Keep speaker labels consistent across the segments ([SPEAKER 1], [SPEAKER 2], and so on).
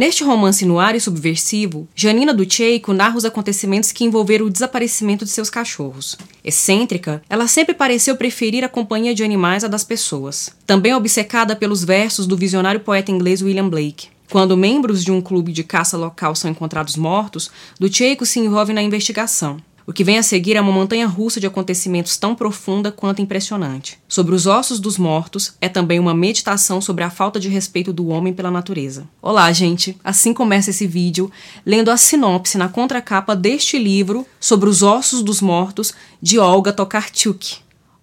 [SPEAKER 1] Neste romance no ar e subversivo, Janina Ducheiko narra os acontecimentos que envolveram o desaparecimento de seus cachorros. Excêntrica, ela sempre pareceu preferir a companhia de animais à das pessoas. Também obcecada pelos versos do visionário poeta inglês William Blake. Quando membros de um clube de caça local são encontrados mortos, Ducheiko se envolve na investigação. O que vem a seguir é uma montanha russa de acontecimentos tão profunda quanto impressionante. Sobre os ossos dos mortos é também uma meditação sobre a falta de respeito do homem pela natureza. Olá, gente! Assim começa esse vídeo lendo a sinopse na contracapa deste livro sobre os ossos dos mortos de Olga Tokarczuk.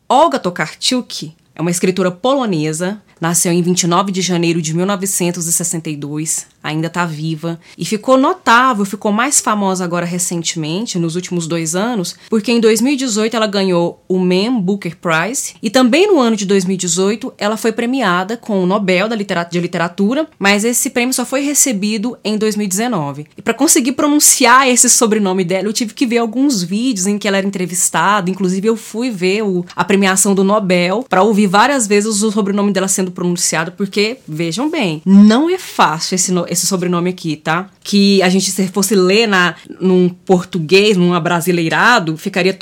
[SPEAKER 1] Olga Tokarczuk é uma escritora polonesa, nasceu em 29 de janeiro de 1962 ainda está viva e ficou notável, ficou mais famosa agora recentemente, nos últimos dois anos, porque em 2018 ela ganhou o Man Booker Prize e também no ano de 2018 ela foi premiada com o Nobel de Literatura, mas esse prêmio só foi recebido em 2019. E para conseguir pronunciar esse sobrenome dela, eu tive que ver alguns vídeos em que ela era entrevistada, inclusive eu fui ver o, a premiação do Nobel para ouvir várias vezes o sobrenome dela sendo pronunciado, porque vejam bem, não é fácil esse, esse esse sobrenome aqui, tá? Que a gente, se fosse ler na, num português, num abrasileirado, ficaria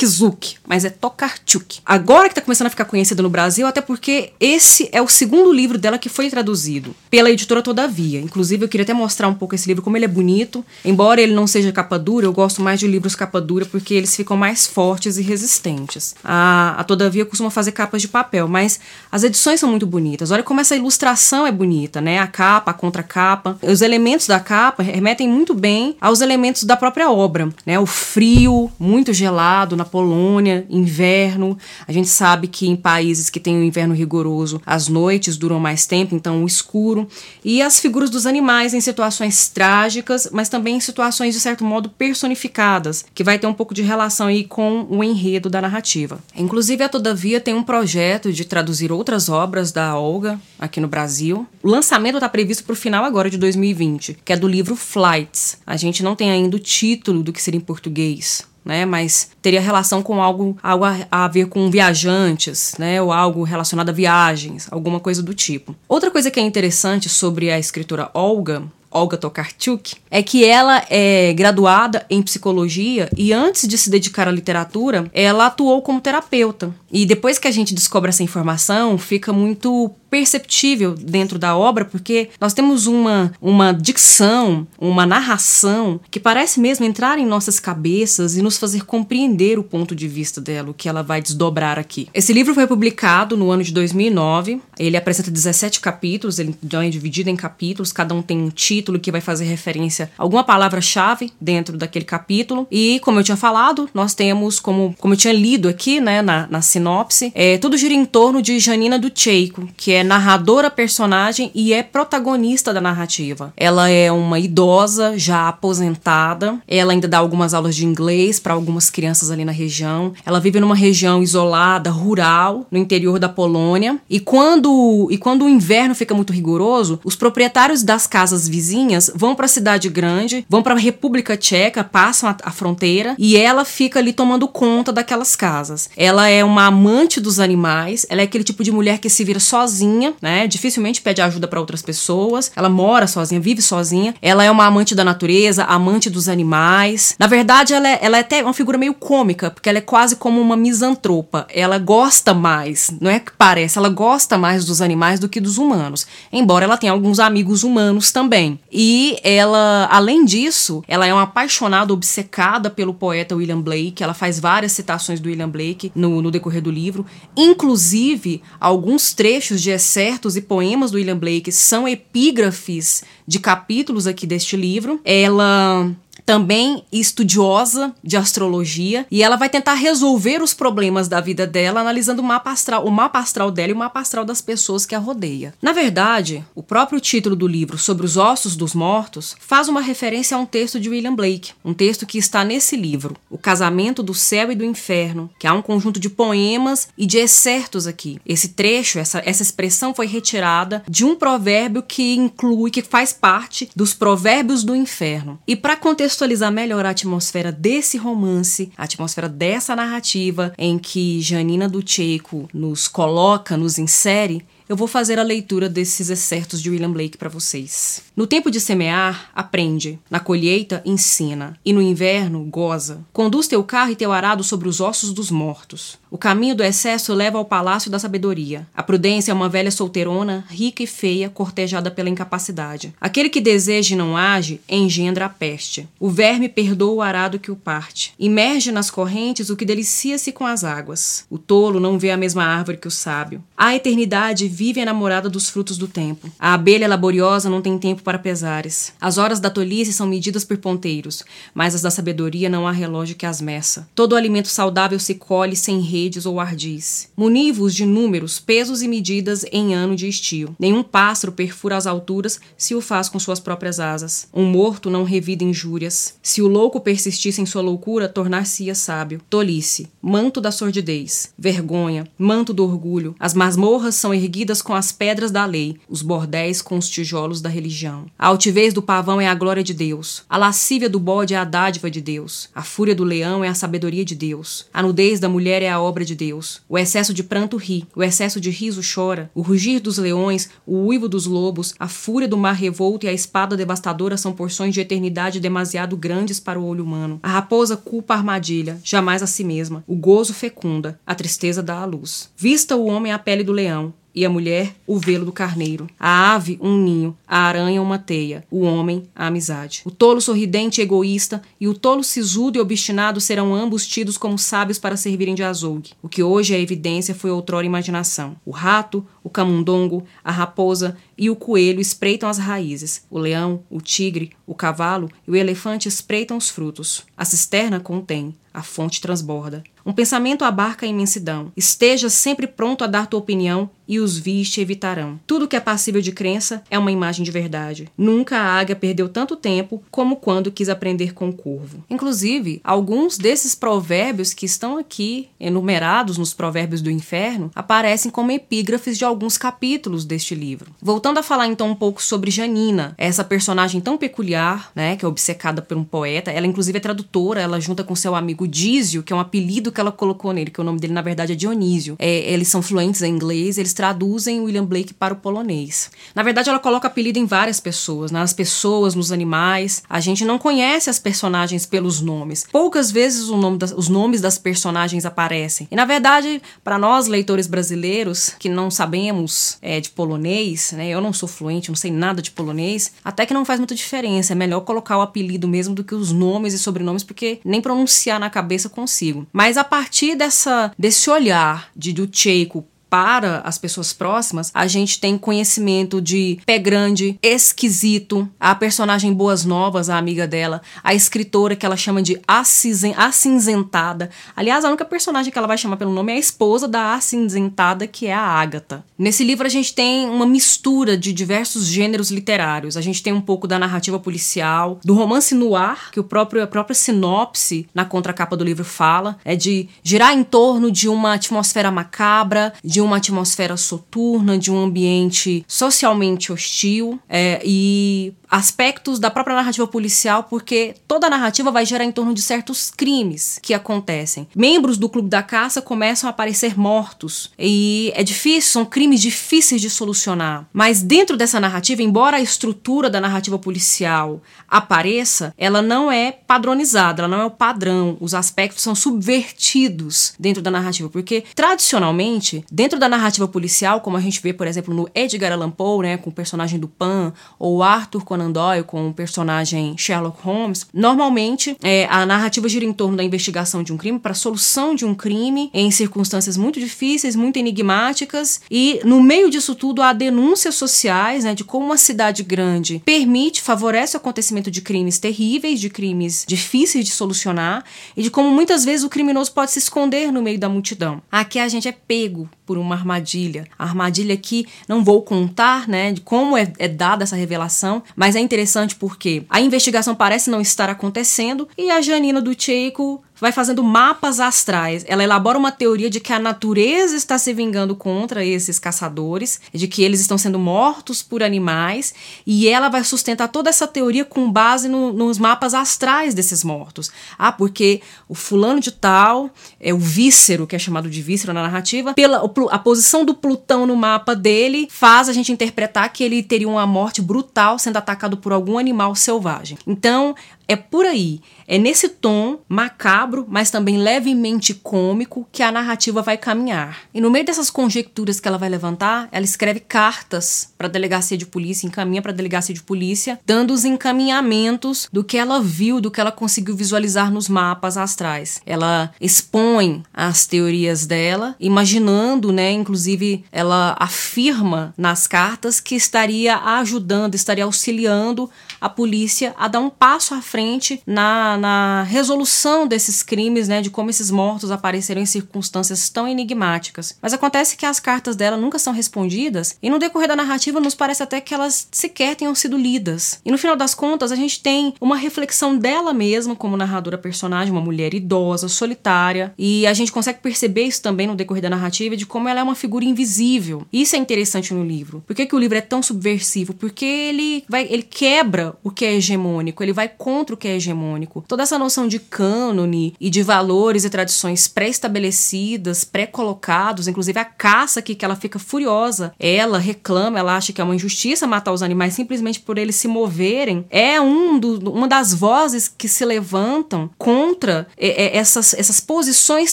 [SPEAKER 1] Tokarczuk, mas é Tokarczuk. Agora que tá começando a ficar conhecida no Brasil, até porque esse é o segundo livro dela que foi traduzido pela editora Todavia. Inclusive, eu queria até mostrar um pouco esse livro, como ele é bonito. Embora ele não seja capa dura, eu gosto mais de livros capa dura porque eles ficam mais fortes e resistentes. A, a Todavia costuma fazer capas de papel, mas as edições são muito bonitas. Olha como essa ilustração é bonita, né? A capa, a contracapa. Os elementos da capa remetem muito bem aos elementos da própria obra, né? O frio, muito gelado na Polônia, inverno. A gente sabe que em países que têm um inverno rigoroso, as noites duram mais tempo, então o escuro. E as figuras dos animais em situações trágicas, mas também em situações de certo modo personificadas, que vai ter um pouco de relação aí com o enredo da narrativa. Inclusive a Todavia tem um projeto de traduzir outras obras da Olga aqui no Brasil. O lançamento está previsto para o final agora de 2020, que é do livro Flights. A gente não tem ainda o título do que seria em português, né? Mas teria relação com algo, algo a, a, ver com viajantes, né? Ou algo relacionado a viagens, alguma coisa do tipo. Outra coisa que é interessante sobre a escritora Olga Olga Tokarczuk, é que ela é graduada em psicologia e antes de se dedicar à literatura, ela atuou como terapeuta. E depois que a gente descobre essa informação, fica muito perceptível dentro da obra, porque nós temos uma, uma dicção, uma narração que parece mesmo entrar em nossas cabeças e nos fazer compreender o ponto de vista dela, o que ela vai desdobrar aqui. Esse livro foi publicado no ano de 2009, ele apresenta 17 capítulos, ele é dividido em capítulos, cada um tem um título que vai fazer referência a alguma palavra-chave dentro daquele capítulo, e como eu tinha falado, nós temos, como, como eu tinha lido aqui, né, na, na sinopse, é, tudo gira em torno de Janina Ducheiko, que é narradora personagem e é protagonista da narrativa. Ela é uma idosa já aposentada, ela ainda dá algumas aulas de inglês para algumas crianças ali na região. Ela vive numa região isolada, rural, no interior da Polônia, e quando e quando o inverno fica muito rigoroso, os proprietários das casas vizinhas vão para a cidade grande, vão para a República Tcheca, passam a, a fronteira e ela fica ali tomando conta daquelas casas. Ela é uma amante dos animais, ela é aquele tipo de mulher que se vira sozinha, né? Dificilmente pede ajuda para outras pessoas. Ela mora sozinha, vive sozinha. Ela é uma amante da natureza, amante dos animais. Na verdade, ela é, ela é até uma figura meio cômica, porque ela é quase como uma misantropa. Ela gosta mais, não é que parece, ela gosta mais dos animais do que dos humanos. Embora ela tenha alguns amigos humanos também. E ela, além disso, ela é uma apaixonada, obcecada pelo poeta William Blake. Ela faz várias citações do William Blake no, no decorrer do livro, inclusive alguns trechos de excertos e poemas do William Blake são epígrafes de capítulos aqui deste livro. Ela também estudiosa de astrologia, e ela vai tentar resolver os problemas da vida dela analisando o mapa astral, o mapa astral dela e o mapa astral das pessoas que a rodeia. Na verdade, o próprio título do livro Sobre os Ossos dos Mortos faz uma referência a um texto de William Blake, um texto que está nesse livro, O Casamento do Céu e do Inferno, que há um conjunto de poemas e de excertos aqui. Esse trecho, essa, essa expressão foi retirada de um provérbio que inclui, que faz parte dos provérbios do inferno. E para contextualizar contextualizar melhor a atmosfera desse romance, a atmosfera dessa narrativa em que Janina Ducheiko nos coloca, nos insere, eu vou fazer a leitura desses excertos de William Blake para vocês. No tempo de semear, aprende. Na colheita, ensina. E no inverno, goza. Conduz teu carro e teu arado sobre os ossos dos mortos. O caminho do excesso leva ao palácio da sabedoria. A prudência é uma velha solteirona, rica e feia, cortejada pela incapacidade. Aquele que deseja e não age, engendra a peste. O verme perdoa o arado que o parte. Imerge nas correntes o que delicia-se com as águas. O tolo não vê a mesma árvore que o sábio. A eternidade vive enamorada dos frutos do tempo. A abelha laboriosa não tem tempo para pesares. As horas da tolice são medidas por ponteiros, mas as da sabedoria não há relógio que as meça. Todo alimento saudável se colhe sem redes ou ardis. Munivos de números, pesos e medidas em ano de estio. Nenhum pássaro perfura as alturas se o faz com suas próprias asas. Um morto não revida injúrias. Se o louco persistisse em sua loucura, tornar-se-ia sábio. Tolice, manto da sordidez. Vergonha, manto do orgulho. As masmorras são erguidas com as pedras da lei, os bordéis com os tijolos da religião. A altivez do pavão é a glória de Deus. A lascívia do bode é a dádiva de Deus. A fúria do leão é a sabedoria de Deus. A nudez da mulher é a obra de Deus. O excesso de pranto ri, o excesso de riso chora. O rugir dos leões, o uivo dos lobos, a fúria do mar revolto e a espada devastadora são porções de eternidade demasiado grandes para o olho humano. A raposa culpa a armadilha, jamais a si mesma. O gozo fecunda, a tristeza dá a luz. Vista o homem a pele do leão, e a mulher o velo do carneiro, a ave um ninho, a aranha uma teia, o homem a amizade. O tolo sorridente e egoísta e o tolo sisudo e obstinado serão ambos tidos como sábios para servirem de azougue. O que hoje é evidência foi outrora imaginação. O rato, o camundongo, a raposa e o coelho espreitam as raízes. O leão, o tigre, o cavalo e o elefante espreitam os frutos. A cisterna contém, a fonte transborda. Um pensamento abarca a imensidão. Esteja sempre pronto a dar tua opinião e os viste evitarão. Tudo que é passível de crença é uma imagem de verdade. Nunca a águia perdeu tanto tempo como quando quis aprender com o corvo. Inclusive, alguns desses provérbios que estão aqui enumerados nos provérbios do inferno aparecem como epígrafes de alguns capítulos deste livro. Voltando a falar então um pouco sobre Janina, essa personagem tão peculiar, né, que é obcecada por um poeta, ela inclusive é tradutora, ela junta com seu amigo Dísio, que é um apelido que ela colocou nele, que o nome dele na verdade é Dionísio. É, eles são fluentes em inglês, eles traduzem William Blake para o polonês. Na verdade, ela coloca apelido em várias pessoas, nas pessoas, nos animais. A gente não conhece as personagens pelos nomes. Poucas vezes nome das, os nomes das personagens aparecem. E na verdade, para nós leitores brasileiros que não sabemos é, de polonês, né? Eu não sou fluente, não sei nada de polonês. Até que não faz muita diferença. É melhor colocar o apelido mesmo do que os nomes e sobrenomes, porque nem pronunciar na cabeça consigo. Mas a partir dessa desse olhar de Ducheiko para as pessoas próximas, a gente tem conhecimento de Pé Grande, Esquisito, a personagem Boas Novas, a amiga dela, a escritora que ela chama de Acinzentada. Aliás, a única personagem que ela vai chamar pelo nome é a esposa da Acinzentada, que é a Ágata. Nesse livro a gente tem uma mistura de diversos gêneros literários. A gente tem um pouco da narrativa policial, do romance noir, que o próprio, a própria sinopse na contracapa do livro fala, é de girar em torno de uma atmosfera macabra, de de uma atmosfera soturna, de um ambiente socialmente hostil é, e aspectos da própria narrativa policial, porque toda a narrativa vai gerar em torno de certos crimes que acontecem. Membros do Clube da Caça começam a aparecer mortos e é difícil, são crimes difíceis de solucionar. Mas dentro dessa narrativa, embora a estrutura da narrativa policial apareça, ela não é padronizada, ela não é o padrão. Os aspectos são subvertidos dentro da narrativa, porque tradicionalmente, dentro da narrativa policial, como a gente vê, por exemplo, no Edgar Allan Poe, né, com o personagem do Pan, ou Arthur Conan Doyle com o personagem Sherlock Holmes, normalmente é, a narrativa gira em torno da investigação de um crime para a solução de um crime em circunstâncias muito difíceis, muito enigmáticas e no meio disso tudo há denúncias sociais, né, de como uma cidade grande permite, favorece o acontecimento de crimes terríveis, de crimes difíceis de solucionar e de como muitas vezes o criminoso pode se esconder no meio da multidão. Aqui a gente é pego por uma armadilha. A armadilha aqui não vou contar, né, de como é, é dada essa revelação, mas é interessante porque a investigação parece não estar acontecendo e a Janina do Cheiko vai fazendo mapas astrais. Ela elabora uma teoria de que a natureza está se vingando contra esses caçadores, de que eles estão sendo mortos por animais, e ela vai sustentar toda essa teoria com base no, nos mapas astrais desses mortos. Ah, porque o fulano de tal, é o víscero, que é chamado de víscero na narrativa, pela a posição do Plutão no mapa dele faz a gente interpretar que ele teria uma morte brutal sendo atacado por algum animal selvagem. Então, é por aí, é nesse tom macabro, mas também levemente cômico que a narrativa vai caminhar. E no meio dessas conjecturas que ela vai levantar, ela escreve cartas para a delegacia de polícia, encaminha para a delegacia de polícia, dando os encaminhamentos do que ela viu, do que ela conseguiu visualizar nos mapas astrais. Ela expõe as teorias dela, imaginando, né, inclusive ela afirma nas cartas que estaria ajudando, estaria auxiliando a polícia a dar um passo à frente na, na resolução desses crimes, né, de como esses mortos apareceram em circunstâncias tão enigmáticas. Mas acontece que as cartas dela nunca são respondidas e no decorrer da narrativa nos parece até que elas sequer tenham sido lidas. E no final das contas, a gente tem uma reflexão dela mesma como narradora personagem, uma mulher idosa, solitária, e a gente consegue perceber isso também no decorrer da narrativa de como ela é uma figura invisível. Isso é interessante no livro. Por que, que o livro é tão subversivo? Porque ele vai, ele quebra o que é hegemônico, ele vai contra que é hegemônico. Toda essa noção de cânone e de valores e tradições pré-estabelecidas, pré-colocados, inclusive a caça aqui que ela fica furiosa. Ela reclama, ela acha que é uma injustiça matar os animais simplesmente por eles se moverem. É um do, uma das vozes que se levantam contra é, é, essas, essas posições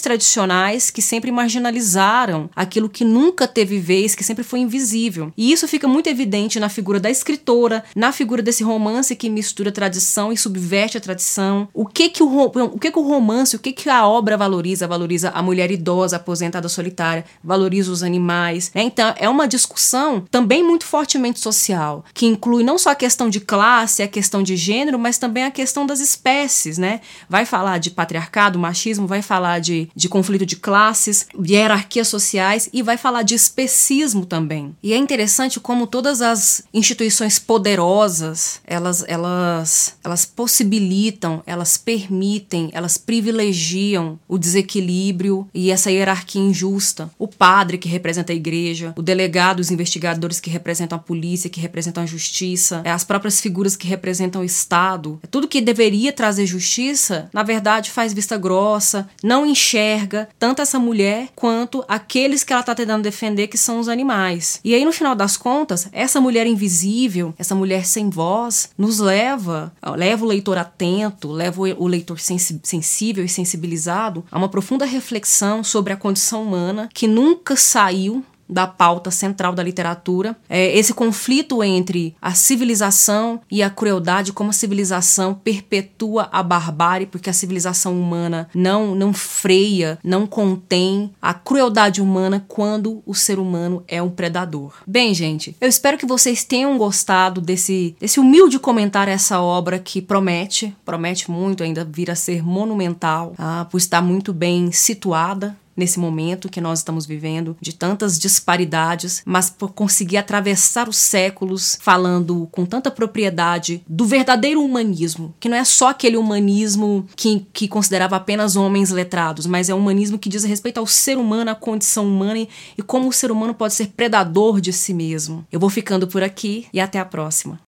[SPEAKER 1] tradicionais que sempre marginalizaram aquilo que nunca teve vez, que sempre foi invisível. E isso fica muito evidente na figura da escritora, na figura desse romance que mistura tradição e subverte a tradição. O que que o, o, que que o romance, o que que a obra valoriza? Valoriza a mulher idosa, aposentada solitária, valoriza os animais. Né? Então, é uma discussão também muito fortemente social, que inclui não só a questão de classe, a questão de gênero, mas também a questão das espécies, né? Vai falar de patriarcado, machismo, vai falar de, de conflito de classes, de hierarquias sociais e vai falar de especismo também. E é interessante como todas as instituições poderosas, elas, elas, elas possibilitam, elas permitem, elas privilegiam o desequilíbrio e essa hierarquia injusta. O padre que representa a igreja, o delegado, os investigadores que representam a polícia, que representam a justiça, é as próprias figuras que representam o Estado. É tudo que deveria trazer justiça, na verdade, faz vista grossa, não enxerga tanto essa mulher quanto aqueles que ela está tentando defender, que são os animais. E aí, no final das contas, essa mulher invisível, essa mulher sem voz, nos leva, leva o leitor atento, leva o leitor sensível e sensibilizado a uma profunda reflexão sobre a condição humana que nunca saiu da pauta central da literatura. É esse conflito entre a civilização e a crueldade, como a civilização perpetua a barbárie, porque a civilização humana não, não freia, não contém a crueldade humana quando o ser humano é um predador. Bem, gente, eu espero que vocês tenham gostado desse, desse humilde comentário a essa obra que promete, promete muito, ainda vir a ser monumental, ah, por estar muito bem situada nesse momento que nós estamos vivendo, de tantas disparidades, mas por conseguir atravessar os séculos falando com tanta propriedade do verdadeiro humanismo, que não é só aquele humanismo que, que considerava apenas homens letrados, mas é um humanismo que diz respeito ao ser humano, à condição humana e, e como o ser humano pode ser predador de si mesmo. Eu vou ficando por aqui e até a próxima.